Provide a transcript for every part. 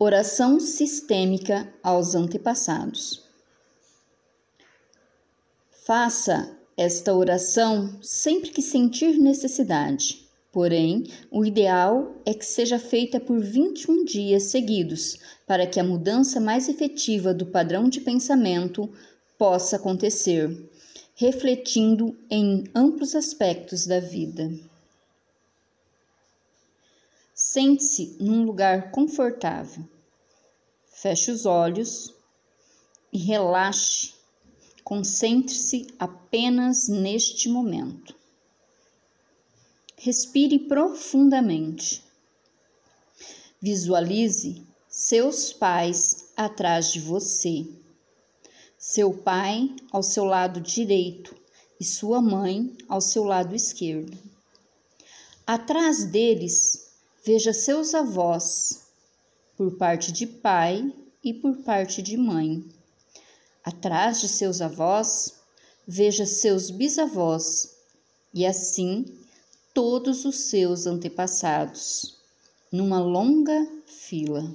Oração sistêmica aos antepassados. Faça esta oração sempre que sentir necessidade. Porém, o ideal é que seja feita por 21 dias seguidos, para que a mudança mais efetiva do padrão de pensamento possa acontecer, refletindo em amplos aspectos da vida. Sente-se num lugar confortável. Feche os olhos e relaxe. Concentre-se apenas neste momento. Respire profundamente. Visualize seus pais atrás de você. Seu pai ao seu lado direito e sua mãe ao seu lado esquerdo. Atrás deles Veja seus avós, por parte de pai e por parte de mãe. Atrás de seus avós, veja seus bisavós e assim todos os seus antepassados, numa longa fila.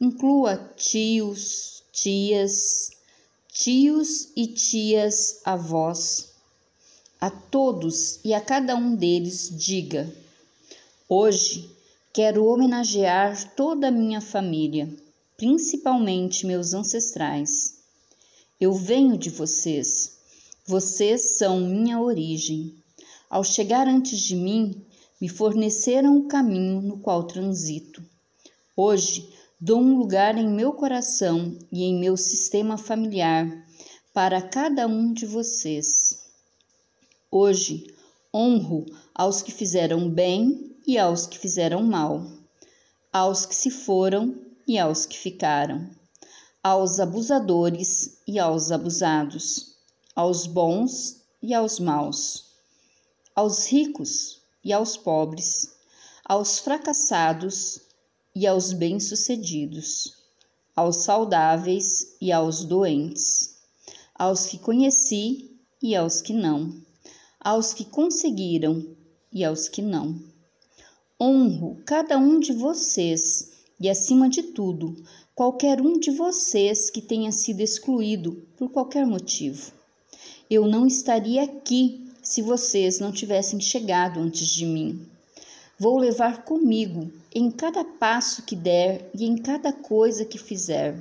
Inclua tios, tias, tios e tias avós. A todos e a cada um deles diga Hoje quero homenagear toda a minha família, principalmente meus ancestrais. Eu venho de vocês, vocês são minha origem. Ao chegar antes de mim, me forneceram o caminho no qual transito. Hoje dou um lugar em meu coração e em meu sistema familiar para cada um de vocês. Hoje honro aos que fizeram bem e aos que fizeram mal, aos que se foram e aos que ficaram, aos abusadores e aos abusados, aos bons e aos maus, aos ricos e aos pobres, aos fracassados e aos bem-sucedidos, aos saudáveis e aos doentes, aos que conheci e aos que não, aos que conseguiram e aos que não honro cada um de vocês e, acima de tudo, qualquer um de vocês que tenha sido excluído por qualquer motivo. Eu não estaria aqui se vocês não tivessem chegado antes de mim. Vou levar comigo em cada passo que der e em cada coisa que fizer.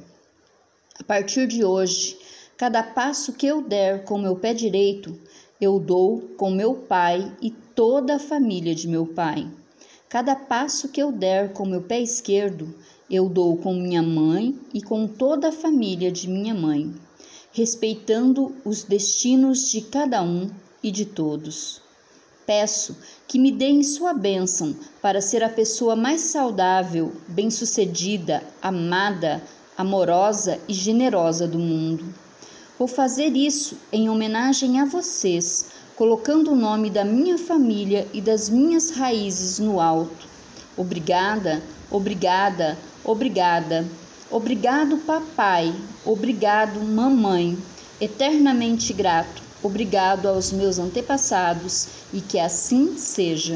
A partir de hoje, cada passo que eu der com meu pé direito, eu dou com meu pai e toda a família de meu pai. Cada passo que eu der com meu pé esquerdo, eu dou com minha mãe e com toda a família de minha mãe, respeitando os destinos de cada um e de todos. Peço que me deem sua bênção para ser a pessoa mais saudável, bem-sucedida, amada, amorosa e generosa do mundo. Vou fazer isso em homenagem a vocês colocando o nome da minha família e das minhas raízes no alto. Obrigada, obrigada, obrigada. Obrigado, papai. Obrigado, mamãe. Eternamente grato. Obrigado aos meus antepassados e que assim seja.